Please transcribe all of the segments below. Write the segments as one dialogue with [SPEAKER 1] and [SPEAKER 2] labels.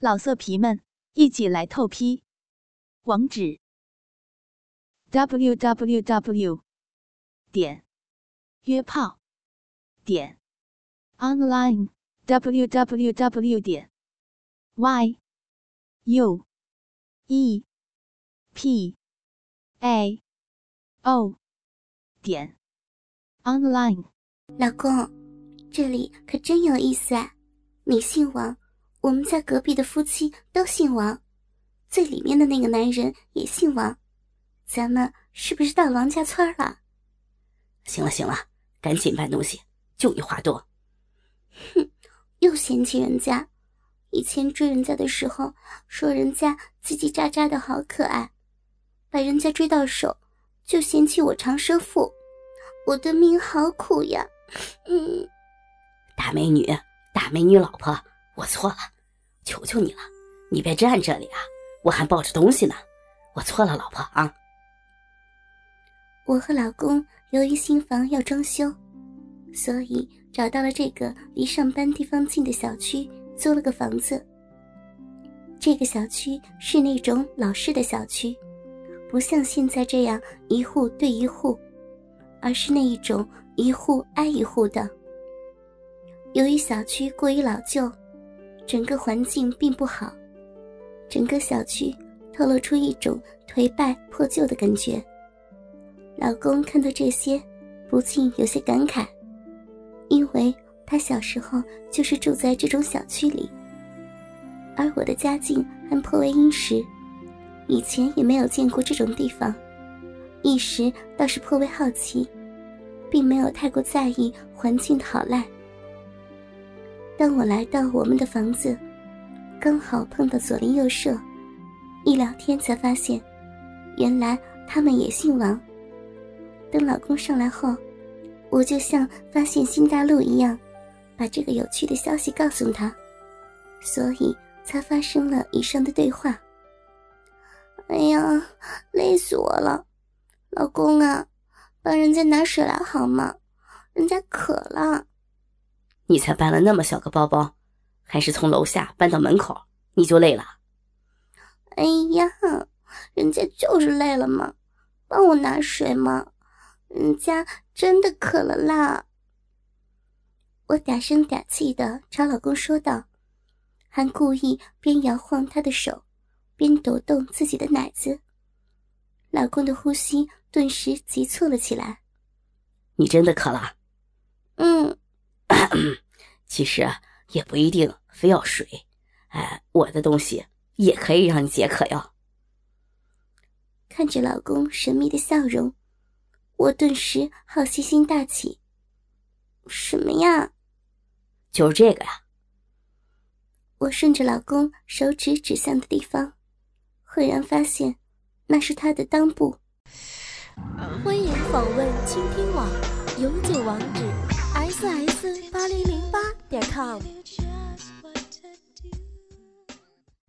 [SPEAKER 1] 老色皮们，一起来透批！网址：w w w 点约炮点 online w w w 点 y u e p a o 点 online。
[SPEAKER 2] 老公，这里可真有意思啊！你姓王。我们家隔壁的夫妻都姓王，最里面的那个男人也姓王，咱们是不是到王家村了？
[SPEAKER 3] 行了行了，赶紧搬东西，就你话多。
[SPEAKER 2] 哼，又嫌弃人家，以前追人家的时候说人家叽叽喳喳的好可爱，把人家追到手就嫌弃我长舌妇，我的命好苦呀。嗯，
[SPEAKER 3] 大美女，大美女老婆。我错了，求求你了，你别站这里啊！我还抱着东西呢。我错了，老婆啊。
[SPEAKER 2] 我和老公由于新房要装修，所以找到了这个离上班地方近的小区，租了个房子。这个小区是那种老式的小区，不像现在这样一户对一户，而是那一种一户挨一户的。由于小区过于老旧。整个环境并不好，整个小区透露出一种颓败破旧的感觉。老公看到这些，不禁有些感慨，因为他小时候就是住在这种小区里，而我的家境还颇为殷实，以前也没有见过这种地方，一时倒是颇为好奇，并没有太过在意环境的好赖。当我来到我们的房子，刚好碰到左邻右舍，一聊天才发现，原来他们也姓王。等老公上来后，我就像发现新大陆一样，把这个有趣的消息告诉他，所以才发生了以上的对话。哎呀，累死我了！老公啊，帮人家拿水来好吗？人家渴了。
[SPEAKER 3] 你才搬了那么小个包包，还是从楼下搬到门口，你就累了？
[SPEAKER 2] 哎呀，人家就是累了嘛，帮我拿水嘛，人家真的渴了啦。我嗲声嗲气的朝老公说道，还故意边摇晃他的手，边抖动自己的奶子。老公的呼吸顿时急促了起来。
[SPEAKER 3] 你真的渴了？
[SPEAKER 2] 嗯。
[SPEAKER 3] 其实也不一定非要水，哎，我的东西也可以让你解渴哟。
[SPEAKER 2] 看着老公神秘的笑容，我顿时好奇心大起。什么呀？
[SPEAKER 3] 就是这个呀。
[SPEAKER 2] 我顺着老公手指指向的地方，赫然发现那是他的裆部。
[SPEAKER 4] 欢迎访问倾听网，永久网址：ss 八零零八点 com。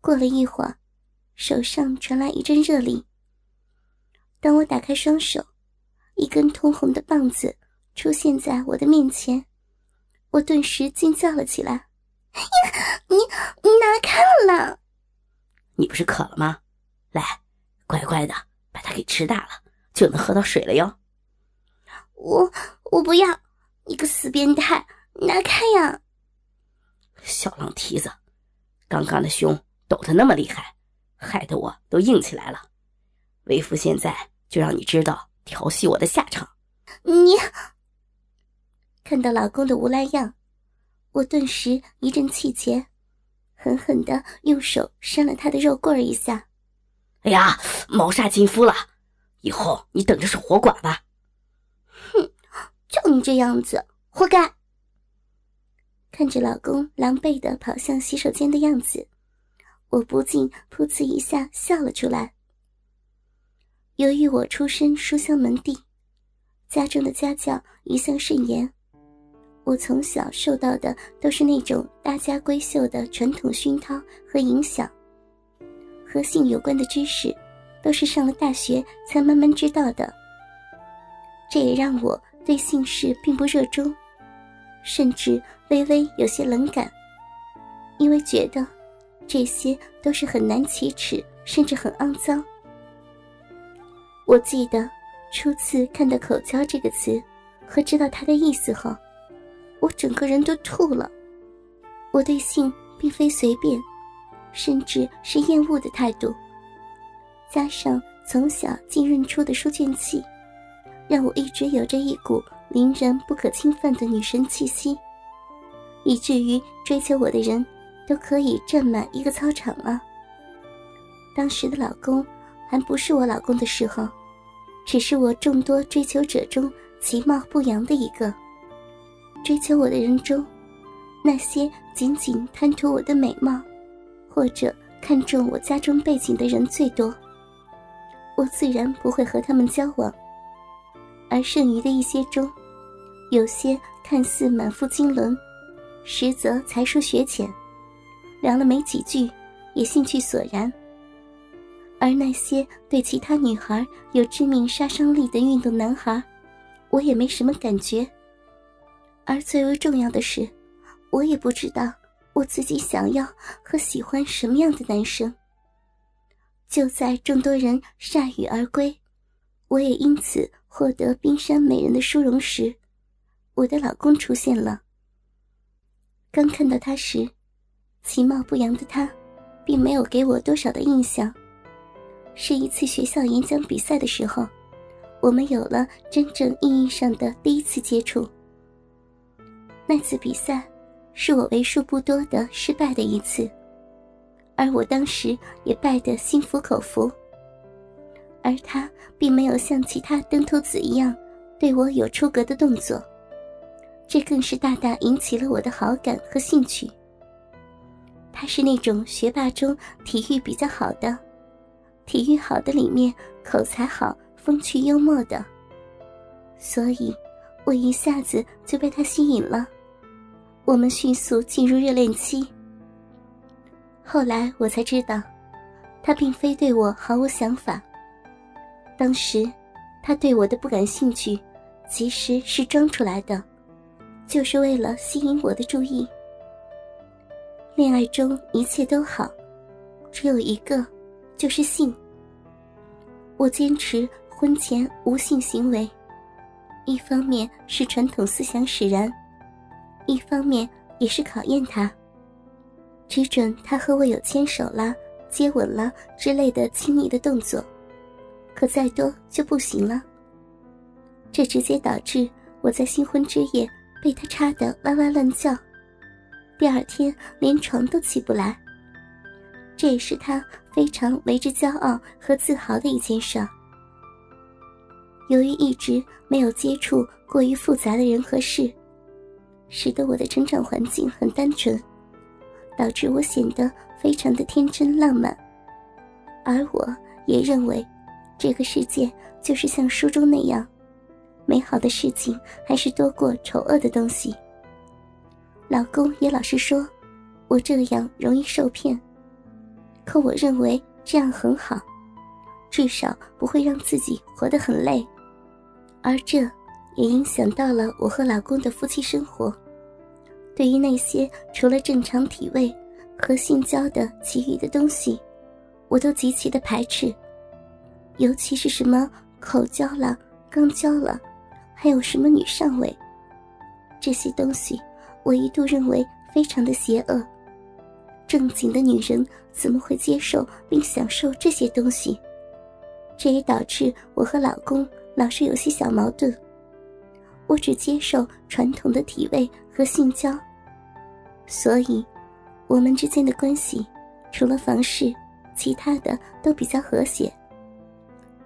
[SPEAKER 2] 过了一会儿，手上传来一阵热力。当我打开双手，一根通红的棒子出现在我的面前，我顿时惊叫了起来：“呀，你你拿看了！
[SPEAKER 3] 你不是渴了吗？来，乖乖的把它给吃大了。”就能喝到水了哟！
[SPEAKER 2] 我我不要！你个死变态，拿开呀！
[SPEAKER 3] 小浪蹄子，刚刚的胸抖得那么厉害，害得我都硬起来了。为夫现在就让你知道调戏我的下场！
[SPEAKER 2] 你看到老公的无赖样，我顿时一阵气结，狠狠的用手扇了他的肉棍儿一下。
[SPEAKER 3] 哎呀，谋杀亲夫了！以后你等着守活寡吧！
[SPEAKER 2] 哼，就你这样子，活该！看着老公狼狈的跑向洗手间的样子，我不禁噗呲一下笑了出来。由于我出身书香门第，家中的家教一向甚严，我从小受到的都是那种大家闺秀的传统熏陶和影响，和性有关的知识。都是上了大学才慢慢知道的，这也让我对姓氏并不热衷，甚至微微有些冷感，因为觉得这些都是很难启齿，甚至很肮脏。我记得初次看到“口交”这个词和知道它的意思后，我整个人都吐了。我对性并非随便，甚至是厌恶的态度，加上从小浸润出的书卷气，让我一直有着一股凌人不可侵犯的女神气息，以至于追求我的人都可以占满一个操场了。当时的老公还不是我老公的时候，只是我众多追求者中其貌不扬的一个。追求我的人中。那些仅仅贪图我的美貌，或者看中我家中背景的人最多，我自然不会和他们交往。而剩余的一些中，有些看似满腹经纶，实则才疏学浅，聊了没几句，也兴趣索然。而那些对其他女孩有致命杀伤力的运动男孩，我也没什么感觉。而最为重要的是。我也不知道我自己想要和喜欢什么样的男生。就在众多人铩羽而归，我也因此获得冰山美人的殊荣时，我的老公出现了。刚看到他时，其貌不扬的他，并没有给我多少的印象。是一次学校演讲比赛的时候，我们有了真正意义上的第一次接触。那次比赛。是我为数不多的失败的一次，而我当时也败得心服口服。而他并没有像其他登徒子一样对我有出格的动作，这更是大大引起了我的好感和兴趣。他是那种学霸中体育比较好的，体育好的里面口才好、风趣幽默的，所以我一下子就被他吸引了。我们迅速进入热恋期。后来我才知道，他并非对我毫无想法。当时，他对我的不感兴趣，其实是装出来的，就是为了吸引我的注意。恋爱中一切都好，只有一个，就是性。我坚持婚前无性行为，一方面是传统思想使然。一方面也是考验他，只准他和我有牵手啦、接吻啦之类的亲密的动作，可再多就不行了。这直接导致我在新婚之夜被他插得哇哇乱叫，第二天连床都起不来。这也是他非常为之骄傲和自豪的一件事。由于一直没有接触过于复杂的人和事。使得我的成长环境很单纯，导致我显得非常的天真浪漫，而我也认为，这个世界就是像书中那样，美好的事情还是多过丑恶的东西。老公也老是说，我这样容易受骗，可我认为这样很好，至少不会让自己活得很累，而这。也影响到了我和老公的夫妻生活。对于那些除了正常体位和性交的其余的东西，我都极其的排斥。尤其是什么口交了、肛交了，还有什么女上位，这些东西，我一度认为非常的邪恶。正经的女人怎么会接受并享受这些东西？这也导致我和老公老是有些小矛盾。我只接受传统的体位和性交，所以，我们之间的关系，除了房事，其他的都比较和谐。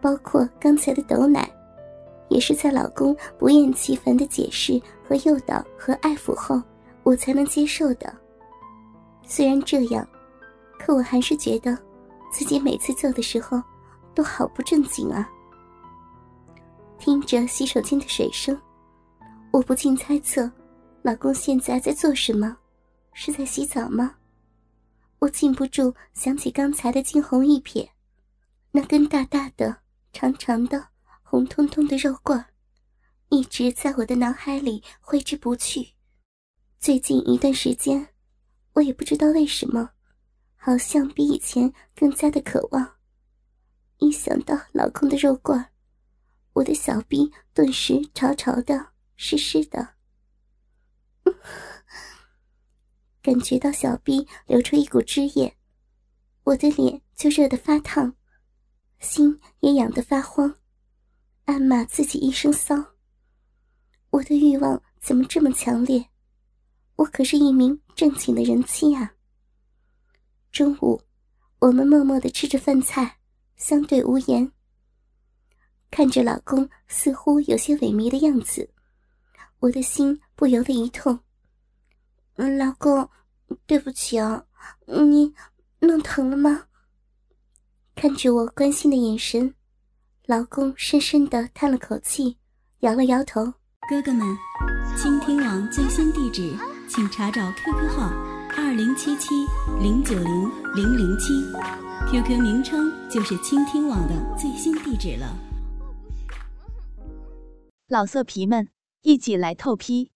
[SPEAKER 2] 包括刚才的抖奶，也是在老公不厌其烦的解释和诱导和爱抚后，我才能接受的。虽然这样，可我还是觉得，自己每次做的时候，都好不正经啊。听着洗手间的水声。我不禁猜测，老公现在在做什么？是在洗澡吗？我禁不住想起刚才的惊鸿一瞥，那根大大的、长长的、红彤彤的肉棍一直在我的脑海里挥之不去。最近一段时间，我也不知道为什么，好像比以前更加的渴望。一想到老公的肉棍我的小臂顿时潮潮的、湿湿的，感觉到小臂流出一股汁液，我的脸就热得发烫，心也痒得发慌，暗骂自己一声骚。我的欲望怎么这么强烈？我可是一名正经的人妻啊！中午，我们默默的吃着饭菜，相对无言。看着老公似乎有些萎靡的样子，我的心不由得一痛。老公，对不起啊，你弄疼了吗？看着我关心的眼神，老公深深的叹了口气，摇了摇头。
[SPEAKER 3] 哥哥们，倾听网最新地址，请查找 QQ 号二零七七零九零零零七，QQ 名称就是倾听网的最新地址了。
[SPEAKER 1] 老色皮们，一起来透批，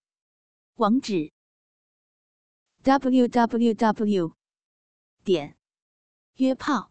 [SPEAKER 1] 网址：w w w 点约炮